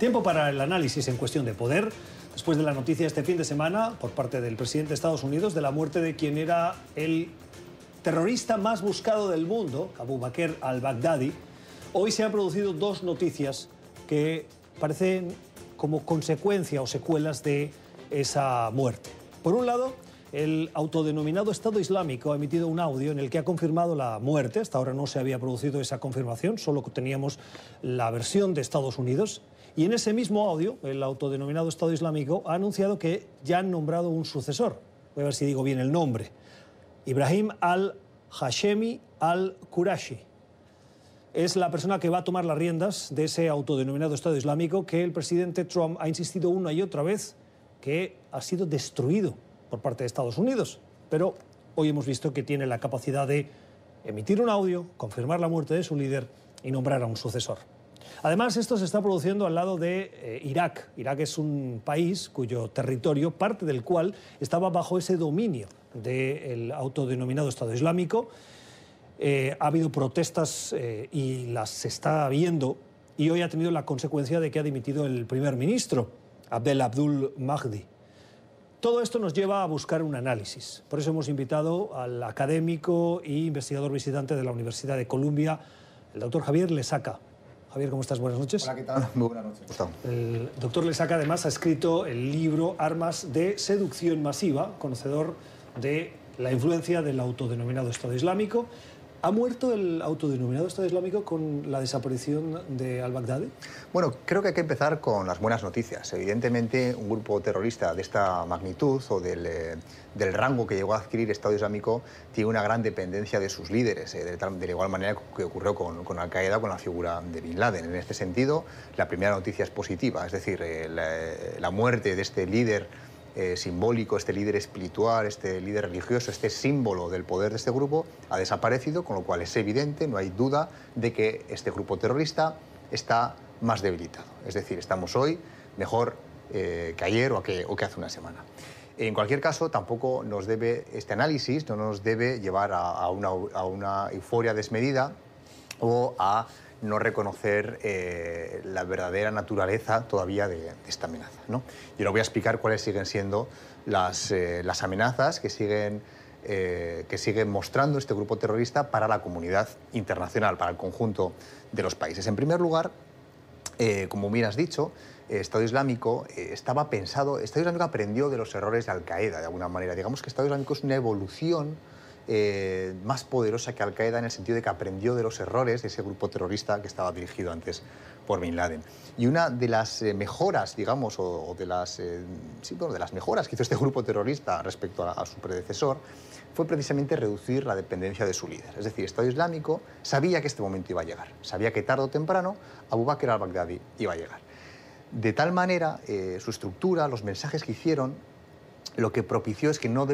Tiempo para el análisis en cuestión de poder, después de la noticia este fin de semana por parte del presidente de Estados Unidos de la muerte de quien era el terrorista más buscado del mundo, Abu Bakr al-Baghdadi, hoy se han producido dos noticias que parecen como consecuencia o secuelas de esa muerte. Por un lado, el autodenominado Estado Islámico ha emitido un audio en el que ha confirmado la muerte. Hasta ahora no se había producido esa confirmación, solo teníamos la versión de Estados Unidos. Y en ese mismo audio, el autodenominado Estado Islámico ha anunciado que ya han nombrado un sucesor. Voy a ver si digo bien el nombre. Ibrahim al-Hashemi al-Qurashi. Es la persona que va a tomar las riendas de ese autodenominado Estado Islámico que el presidente Trump ha insistido una y otra vez que ha sido destruido por parte de Estados Unidos. Pero hoy hemos visto que tiene la capacidad de emitir un audio, confirmar la muerte de su líder y nombrar a un sucesor. Además, esto se está produciendo al lado de eh, Irak. Irak es un país cuyo territorio, parte del cual estaba bajo ese dominio del autodenominado Estado Islámico. Eh, ha habido protestas eh, y las está viendo y hoy ha tenido la consecuencia de que ha dimitido el primer ministro, Abdel Abdul Mahdi. Todo esto nos lleva a buscar un análisis. Por eso hemos invitado al académico e investigador visitante de la Universidad de Columbia, el doctor Javier Lesaca. Javier, ¿cómo estás? Buenas noches. Hola, ¿qué tal? Muy buenas noches. El doctor Lesaca además ha escrito el libro Armas de Seducción Masiva, conocedor de la influencia del autodenominado Estado Islámico ¿Ha muerto el autodenominado Estado Islámico con la desaparición de al-Baghdadi? Bueno, creo que hay que empezar con las buenas noticias. Evidentemente, un grupo terrorista de esta magnitud o del, eh, rango que llegó a adquirir Estado Islámico tiene una gran dependencia de sus líderes, eh, de, de, igual manera que ocurrió con, con Al-Qaeda, con la figura de Bin Laden. En este sentido, la primera noticia es positiva, es decir, eh, la, la muerte de este líder eh, simbólico, este líder espiritual, este líder religioso, este símbolo del poder de este grupo ha desaparecido, con lo cual es evidente, no hay duda de que este grupo terrorista está más debilitado. Es decir, estamos hoy mejor eh, que ayer o que, hace una semana. En cualquier caso, tampoco nos debe, este análisis no nos debe llevar a una euforia desmedida o a no reconocer eh, la verdadera naturaleza todavía de, esta amenaza. ¿no? Y ahora voy a explicar cuáles siguen siendo las, eh, las amenazas que siguen, eh, que siguen mostrando este grupo terrorista para la comunidad internacional, para el conjunto de los países. En primer lugar, como bien has dicho, Estado Islámico estaba pensado, Estado Islámico aprendió de los errores de Al-Qaeda, de alguna manera. Digamos que Estado Islámico es una evolución eh, más poderosa que Al-Qaeda en el sentido de que aprendió de los errores de ese grupo terrorista que estaba dirigido antes por Bin Laden. Y una de las eh, mejoras, digamos, o, de, las, eh, de las mejoras que hizo este grupo terrorista respecto a, su predecesor fue precisamente reducir la dependencia de su líder. Es decir, Estado Islámico sabía que este momento iba a llegar, sabía que tarde o temprano Abu Bakr al-Baghdadi iba a llegar. De tal manera, su estructura, los mensajes que hicieron, lo que propició es que no,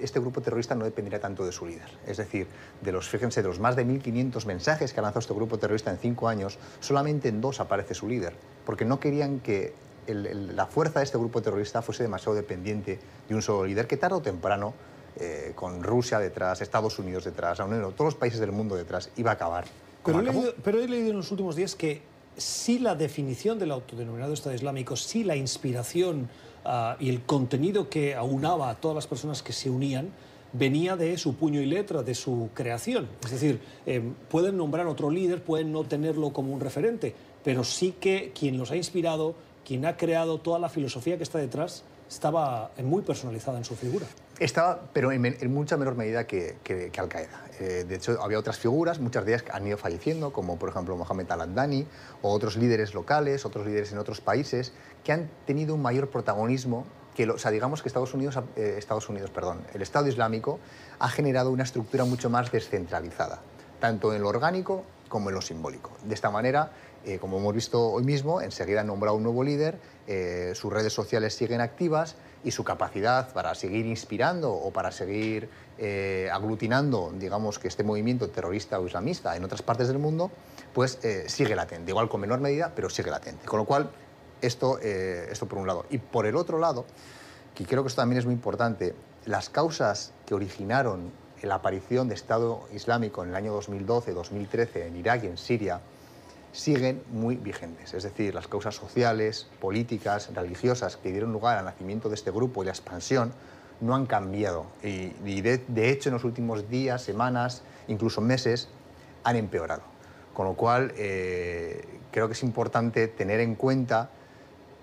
este grupo terrorista no dependiera tanto de su líder. Es decir, de los, fíjense, de los más de 1.500 mensajes que ha lanzado este grupo terrorista en cinco años, solamente en dos aparece su líder, porque no querían que la fuerza de este grupo terrorista fuese demasiado dependiente de un solo líder, que tarde o temprano, eh, con Rusia detrás, Estados Unidos detrás, la Unión, todos los países del mundo detrás, iba a acabar. Pero he, leído, pero he leído en los últimos días que sí la definición del autodenominado Estado Islámico, sí la inspiración Ah, y el contenido que aunaba a todas las personas que se unían venía de su puño y letra, de su creación. Es decir, em, pueden nombrar otro líder, pueden no tenerlo como un referente, pero sí que quien los ha inspirado, quien ha creado toda la filosofía que está detrás, estaba muy personalizada en su figura. Estaba, pero en, mucha menor medida que, Al-Qaeda. Eh, de hecho, había otras figuras, muchas de ellas han ido falleciendo, como por ejemplo Mohamed Al-Andani, o otros líderes locales, otros líderes en otros países, que han tenido un mayor protagonismo que, o sea, digamos que Estados Unidos, eh, Estados Unidos, perdón, el Estado Islámico ha generado una estructura mucho más descentralizada, tanto en lo orgánico como en lo simbólico. De esta manera, eh, como hemos visto hoy mismo, enseguida han nombrado un nuevo líder, eh, sus redes sociales siguen activas y su capacidad para seguir inspirando o para seguir eh, aglutinando, digamos, que este movimiento terrorista o islamista en otras partes del mundo, pues sigue latente, igual con menor medida, pero sigue latente. Con lo cual, esto, esto por un lado. Y por el otro lado, que creo que esto también es muy importante, las causas que originaron la aparición de Estado Islámico en el año 2012-2013 en Irak y en Siria, siguen muy vigentes. Es decir, las causas sociales, políticas, religiosas que dieron lugar al nacimiento de este grupo y la expansión no han cambiado. Y, de, hecho, en los últimos días, semanas, incluso meses, han empeorado. Con lo cual, eh, creo que es importante tener en cuenta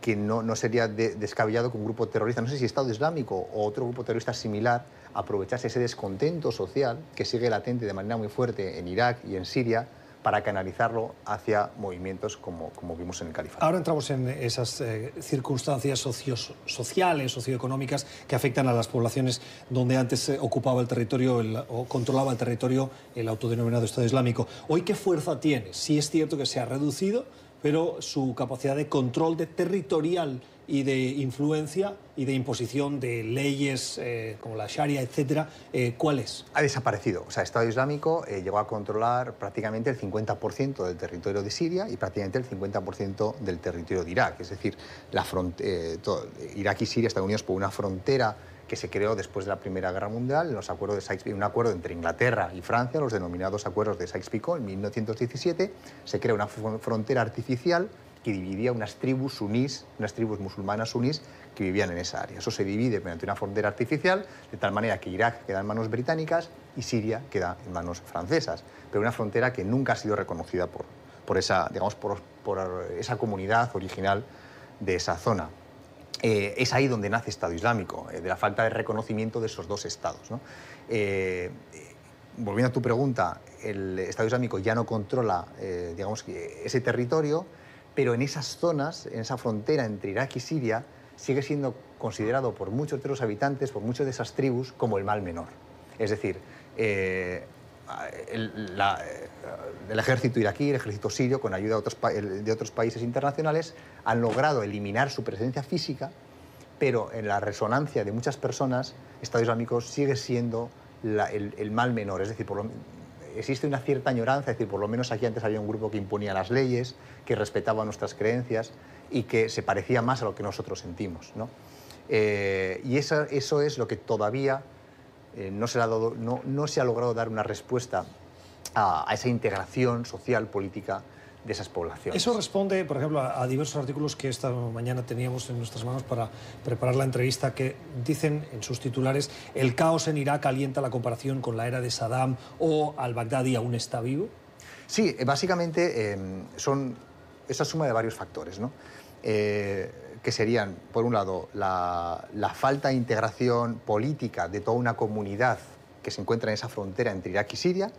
que no, no sería descabellado que un grupo terrorista, no sé si Estado Islámico o otro grupo terrorista similar, aprovechase ese descontento social que sigue latente de manera muy fuerte en Irak y en Siria para canalizarlo hacia movimientos como, como vimos en el califato. Ahora entramos en esas eh, circunstancias sociales, socioeconómicas que afectan a las poblaciones donde antes eh, ocupaba el territorio o controlaba el territorio el autodenominado Estado Islámico. ¿Hoy qué fuerza tiene? Sí es cierto que se ha reducido, pero su capacidad de control de territorial y de influencia y de imposición de leyes eh, como la Sharia, etcétera, eh, ¿cuál es? Ha desaparecido. O sea, el Estado Islámico eh, llegó a controlar prácticamente el 50% del territorio de Siria y prácticamente el 50% del territorio de Irak. Es decir, la Irak y Siria están unidos por una frontera que se creó después de la Primera Guerra Mundial, los acuerdos de Sykes, un acuerdo entre Inglaterra y Francia, los denominados acuerdos de Sykes-Picot, en 1917, se crea una frontera artificial que dividía unas tribus sunís, unas tribus musulmanas sunís que vivían en esa área. Eso se divide mediante una frontera artificial, de tal manera que Irak queda en manos británicas y Siria queda en manos francesas, pero una frontera que nunca ha sido reconocida por, por, esa, digamos, por, esa comunidad original de esa zona. Eh, es ahí donde nace Estado Islámico, eh, de la falta de reconocimiento de esos dos estados. Eh, volviendo a tu pregunta, el Estado Islámico ya no controla digamos, ese territorio, pero en esas zonas, en esa frontera entre Irak y Siria, sigue siendo considerado por muchos de los habitantes, por muchas de esas tribus, como el mal menor. Es decir, eh, el, ejército iraquí, el ejército sirio, con ayuda de otros, de otros países internacionales, han logrado eliminar su presencia física, pero en la resonancia de muchas personas, Estado Islámico sigue siendo el, mal menor. Es decir, por lo, existe una cierta añoranza, es decir, por lo menos aquí antes había un grupo que imponía las leyes, que respetaba nuestras creencias y que se parecía más a lo que nosotros sentimos. ¿no? Eh, y eso, eso es lo que todavía eh, no, se ha dado, no, no, se ha logrado dar una respuesta a, a esa integración social, política de esas poblaciones. Eso responde, por ejemplo, a, diversos artículos que esta mañana teníamos en nuestras manos para preparar la entrevista que dicen en sus titulares el caos en Irak alienta la comparación con la era de Saddam o al-Baghdadi aún está vivo. Sí, eh, básicamente eh, son esa suma de varios factores, ¿no? Eh, que serían, por un lado, la, falta de integración política de toda una comunidad que se encuentra en esa frontera entre Irak y Siria,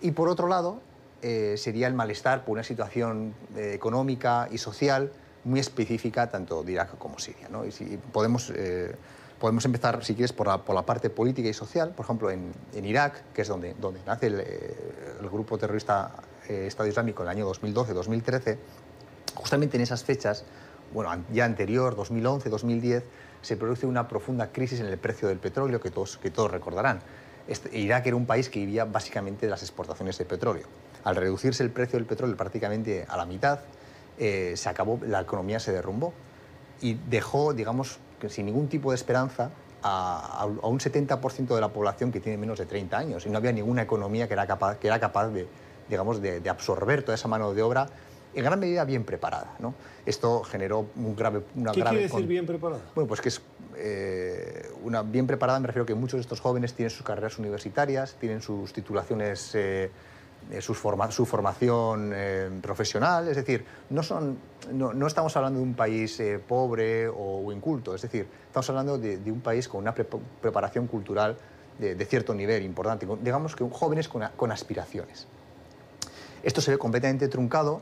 y por otro lado, eh, sería el malestar por una situación eh, económica y social muy específica tanto de Irak como Siria. ¿no? Y si podemos, eh, podemos empezar, si quieres, por la, por la, parte política y social. Por ejemplo, en, en Irak, que es donde, donde nace el, el grupo terrorista Estado Islámico en el año 2012-2013, justamente en esas fechas, bueno, ya anterior, 2011, 2010, se produce una profunda crisis en el precio del petróleo que todos, que todos recordarán. Este, Irak era un país que vivía básicamente de las exportaciones de petróleo. Al reducirse el precio del petróleo prácticamente a la mitad, eh, se acabó, la economía se derrumbó y dejó, digamos, sin ningún tipo de esperanza a, un 70% de la población que tiene menos de 30 años y no había ninguna economía que era capaz, que era capaz de, digamos, de, absorber toda esa mano de obra en gran medida bien preparada. ¿no? Esto generó un grave, una ¿Qué grave... quiere decir bien preparada? Bueno, pues que es eh, una bien preparada, me refiero a que muchos de estos jóvenes tienen sus carreras universitarias, tienen sus titulaciones... Eh, eh, su, su, formación eh, profesional, es decir, no, son, no, estamos hablando de un país eh, pobre o inculto, es decir, estamos hablando de, un país con una preparación cultural de, cierto nivel importante, digamos que jóvenes con, con aspiraciones. Esto se ve completamente truncado,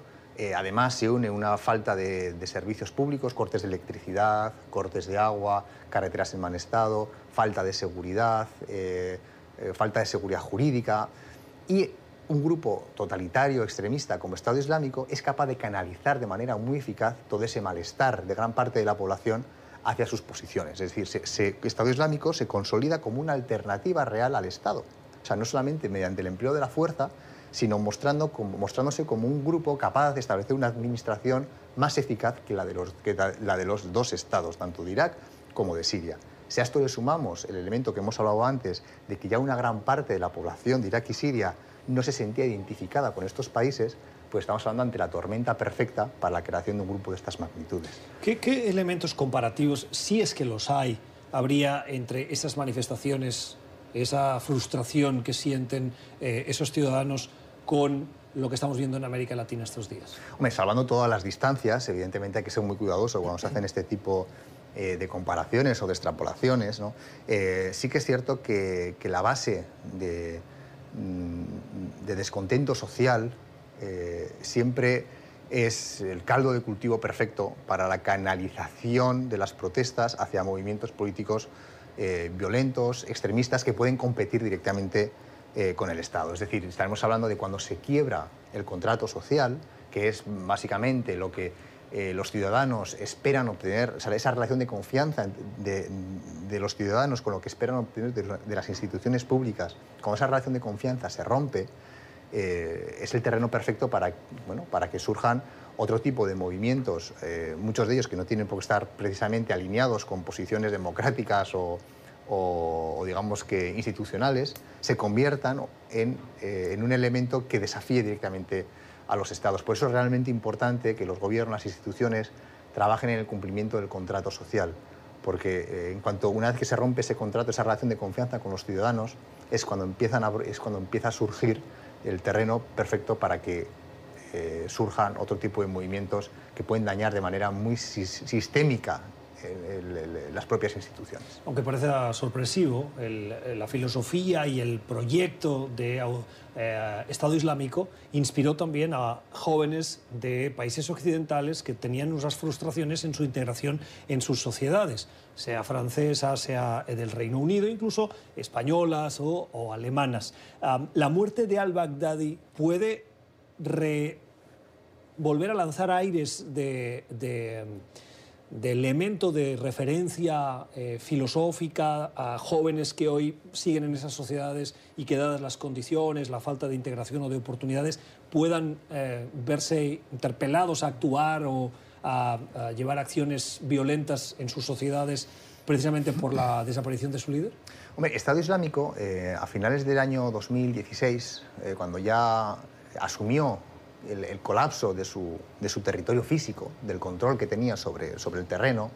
además se une una falta de, servicios públicos, cortes de electricidad, cortes de agua, carreteras en mal estado, falta de seguridad, falta de seguridad jurídica y un grupo totalitario, extremista como Estado Islámico es capaz de canalizar de manera muy eficaz todo ese malestar de gran parte de la población hacia sus posiciones. Es decir, el Estado Islámico se consolida como una alternativa real al Estado. O sea, no solamente mediante el empleo de la fuerza, sino mostrando, mostrándose como un grupo capaz de establecer una administración más eficaz que la de los, que la de los dos estados, tanto de Irak como de Siria. Si a esto le sumamos el elemento que hemos hablado antes, de que ya una gran parte de la población de Irak y Siria no se sentía identificada con estos países, pues estamos hablando ante la tormenta perfecta para la creación de un grupo de estas magnitudes. ¿Qué, elementos comparativos, si es que los hay, habría entre esas manifestaciones, esa frustración que sienten eh, esos ciudadanos con lo que estamos viendo en América Latina estos días? Hombre, salvando todas las distancias, evidentemente hay que ser muy cuidadoso cuando se hacen este tipo eh, de comparaciones o de extrapolaciones. Eh, sí que es cierto que, la base de, mm, de descontento social siempre es el caldo de cultivo perfecto para la canalización de las protestas hacia movimientos políticos eh, violentos, extremistas, que pueden competir directamente eh, con el Estado. Es decir, estaremos hablando de cuando se quiebra el contrato social, que es básicamente lo que los ciudadanos esperan obtener, esa relación de confianza de, los ciudadanos con lo que esperan obtener de, las instituciones públicas, cuando esa relación de confianza se rompe, eh, es el terreno perfecto para, bueno, para que surjan otro tipo de movimientos, eh, muchos de ellos que no tienen por qué estar precisamente alineados con posiciones democráticas o, digamos que institucionales, se conviertan en, eh, en, un elemento que desafíe directamente a los estados. Por eso es realmente importante que los gobiernos, las instituciones, trabajen en el cumplimiento del contrato social, porque en cuanto una vez que se rompe ese contrato, esa relación de confianza con los ciudadanos, es cuando, empiezan es cuando empieza a surgir el terreno perfecto para que eh, surjan otro tipo de movimientos que pueden dañar de manera muy sistémica las propias instituciones. Aunque parece sorpresivo, la filosofía y el proyecto de eh, Estado Islámico inspiró también a jóvenes de países occidentales que tenían unas frustraciones en su integración en sus sociedades, sea francesa, sea del Reino Unido, incluso españolas o, alemanas. la muerte de al-Baghdadi puede volver a lanzar aires de de elemento de referencia eh, filosófica a jóvenes que hoy siguen en esas sociedades y que dadas las condiciones, la falta de integración o de oportunidades, puedan eh, verse interpelados a actuar o a, llevar acciones violentas en sus sociedades precisamente por la desaparición de su líder? Hombre, Estado Islámico, eh, a finales del año 2016, cuando ya asumió el, colapso de su, de su, territorio físico, del control que tenía sobre, sobre el terreno,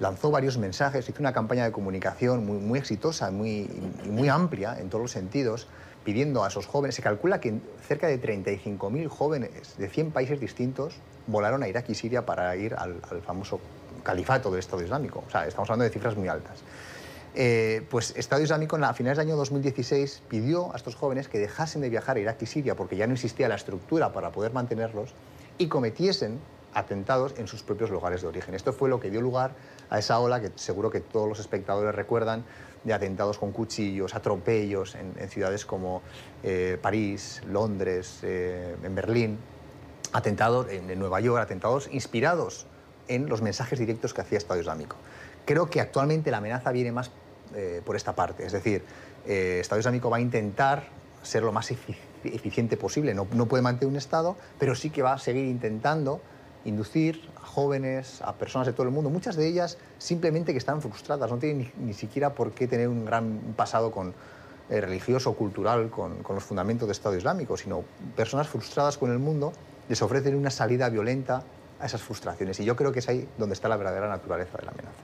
lanzó varios mensajes, hizo una campaña de comunicación muy, exitosa muy, muy amplia en todos los sentidos, pidiendo a esos jóvenes, se calcula que cerca de 35.000 jóvenes de 100 países distintos volaron a Irak y Siria para ir al, al famoso califato del Estado Islámico. O sea, estamos hablando de cifras muy altas. Eh, pues Estado Islámico a finales del año 2016 pidió a estos jóvenes que dejasen de viajar a Irak y Siria porque ya no existía la estructura para poder mantenerlos y cometiesen atentados en sus propios lugares de origen. Esto fue lo que dio lugar a esa ola que seguro que todos los espectadores recuerdan de atentados con cuchillos, atropellos en, ciudades como eh, París, Londres, eh, en Berlín, atentados en Nueva York, atentados inspirados en los mensajes directos que hacía Estado Islámico. Creo que actualmente la amenaza viene más eh, por esta parte, es decir, eh, Estado Islámico va a intentar ser lo más eficiente posible, no, puede mantener un Estado, pero sí que va a seguir intentando inducir a jóvenes, a personas de todo el mundo, muchas de ellas simplemente que están frustradas, no tienen ni, siquiera por qué tener un gran pasado eh, religioso cultural con, con, los fundamentos del Estado Islámico, sino personas frustradas con el mundo, les ofrecen una salida violenta a esas frustraciones. Y yo creo que es ahí donde está la verdadera naturaleza de la amenaza.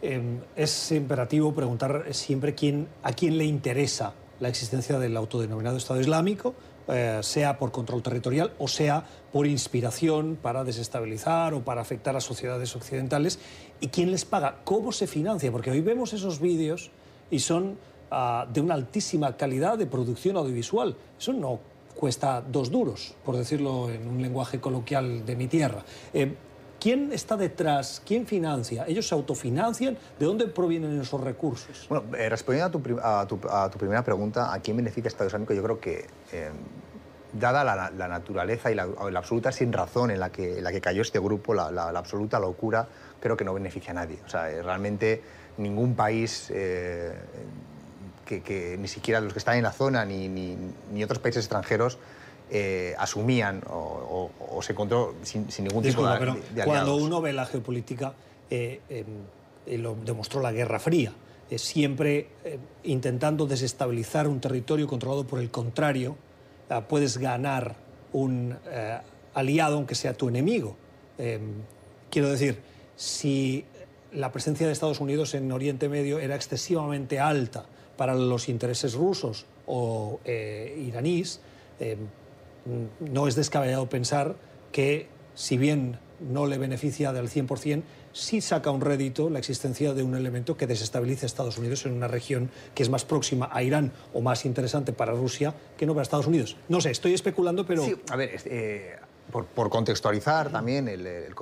Em, es imperativo preguntar siempre quién, a quién le interesa la existencia del autodenominado Estado Islámico, eh, sea por control territorial o sea por inspiración para desestabilizar o para afectar a sociedades occidentales. ¿Y quién les paga? ¿Cómo se financia? Porque hoy vemos esos vídeos y son ah, de una altísima calidad de producción audiovisual. Eso no cuesta dos duros, por decirlo en un lenguaje coloquial de mi tierra. Eh, ¿Quién está detrás? ¿Quién financia? ¿Ellos se autofinancian? ¿De dónde provienen esos recursos? Bueno, eh, respondiendo a tu, primera pregunta, ¿a quién beneficia el Estado Islámico? Yo creo que, eh, dada la, naturaleza y la, absoluta sin razón en la que, la que cayó este grupo, la, absoluta locura, creo que no beneficia a nadie. O sea, realmente ningún país que, ni siquiera los que están en la zona ni, otros países extranjeros eh, asumían o, se encontró sin, ningún tipo de, pero Cuando uno ve la geopolítica, eh, em, lo demostró la Guerra Fría, siempre eh, intentando desestabilizar un territorio controlado por el contrario, puedes ganar un eh, aliado aunque sea tu enemigo. Em, quiero decir, si la presencia de Estados Unidos en Oriente Medio era excesivamente alta para los intereses rusos o eh, iraníes, em, no es descabellado pensar que, si bien no le beneficia del 100%, sí saca un rédito la existencia de un elemento que desestabilice a Estados Unidos en una región que es más próxima a Irán o más interesante para Rusia que no para Estados Unidos. No sé, estoy especulando, pero... Sí, a ver, eh, por, contextualizar también el,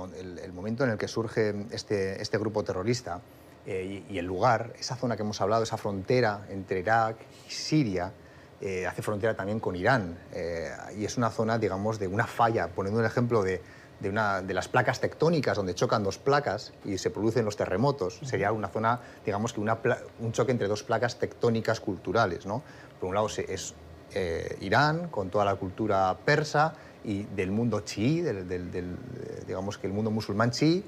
momento en el que surge este, este grupo terrorista eh, y, el lugar, esa zona que hemos hablado, esa frontera entre Irak y Siria, eh, hace frontera también con Irán y es una zona, digamos, de una falla, poniendo un ejemplo de de, una, de las placas tectónicas donde chocan dos placas y se producen los terremotos. Sería una zona, digamos que una, un choque entre dos placas tectónicas culturales. ¿no? Por un lado es eh, Irán, con toda la cultura persa y del mundo chií, del, digamos que el mundo musulmán chií,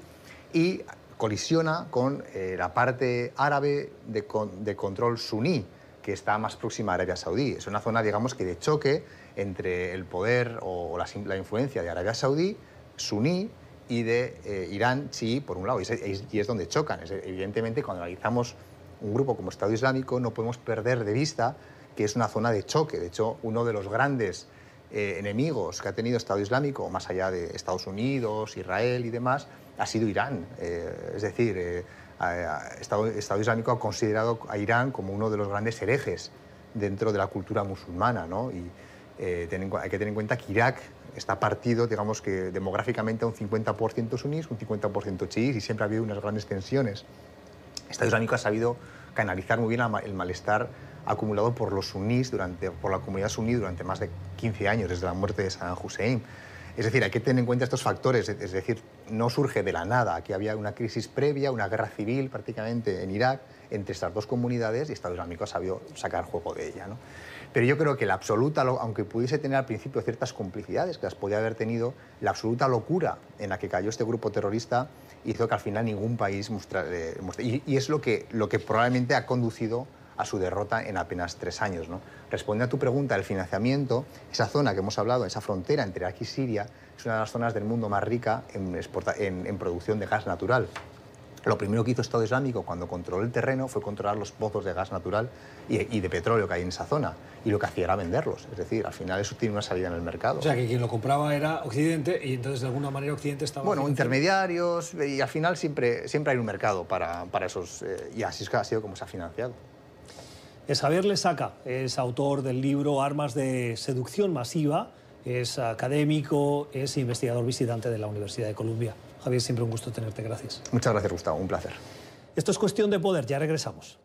y colisiona con eh, la parte árabe de, de control suní, que está más próxima a Arabia Saudí. Es una zona, digamos, que de choque entre el poder o la, influencia de Arabia Saudí suní y de eh, Irán chií, por un lado, y es, donde chocan. evidentemente, cuando analizamos un grupo como Estado Islámico, no podemos perder de vista que es una zona de choque. De hecho, uno de los grandes eh, enemigos que ha tenido Estado Islámico, más allá de Estados Unidos, Israel y demás, ha sido Irán. Eh, es decir, Estado, Estado, Islámico ha considerado a Irán como uno de los grandes herejes dentro de la cultura musulmana. ¿no? Y hay que tener en cuenta que Irak está partido, digamos que demográficamente a un 50% sunís, un 50% chiís y siempre ha habido unas grandes tensiones. Estado Islámico ha sabido canalizar muy bien el malestar acumulado por los sunís, durante, por la comunidad suní durante más de 15 años, desde la muerte de Saddam Hussein. Es decir, hay que tener en cuenta estos factores, es decir, no surge de la nada, aquí había una crisis previa, una guerra civil prácticamente en Irak entre estas dos comunidades y Estado Islámico ha sabido sacar juego de ella. ¿no? Pero yo creo que la absoluta, aunque pudiese tener al principio ciertas complicidades que las podía haber tenido, la absoluta locura en la que cayó este grupo terrorista hizo que al final ningún país mostrara... y, es lo que, lo que probablemente ha conducido a su derrota en apenas tres años. ¿no? Responde a tu pregunta, el financiamiento, esa zona que hemos hablado, esa frontera entre Irak y Siria, es una de las zonas del mundo más rica en, en producción de gas natural. Lo primero que hizo Estado Islámico cuando controló el terreno fue controlar los pozos de gas natural y, de petróleo que hay en esa zona. Y lo que hacía era venderlos. Es decir, al final eso tiene una salida en el mercado. O sea, que quien lo compraba era Occidente y entonces de alguna manera Occidente estaba... Bueno, intermediarios y al final siempre, siempre hay un mercado para, para esos... Eh, y así es que ha sido como se ha financiado. Javier Lesaca es autor del libro Armas de Seducción Masiva, es académico, es investigador visitante de la Universidad de Columbia. Javier, siempre un gusto tenerte. Gracias. Muchas gracias, Gustavo. Un placer. Esto es cuestión de poder. Ya regresamos.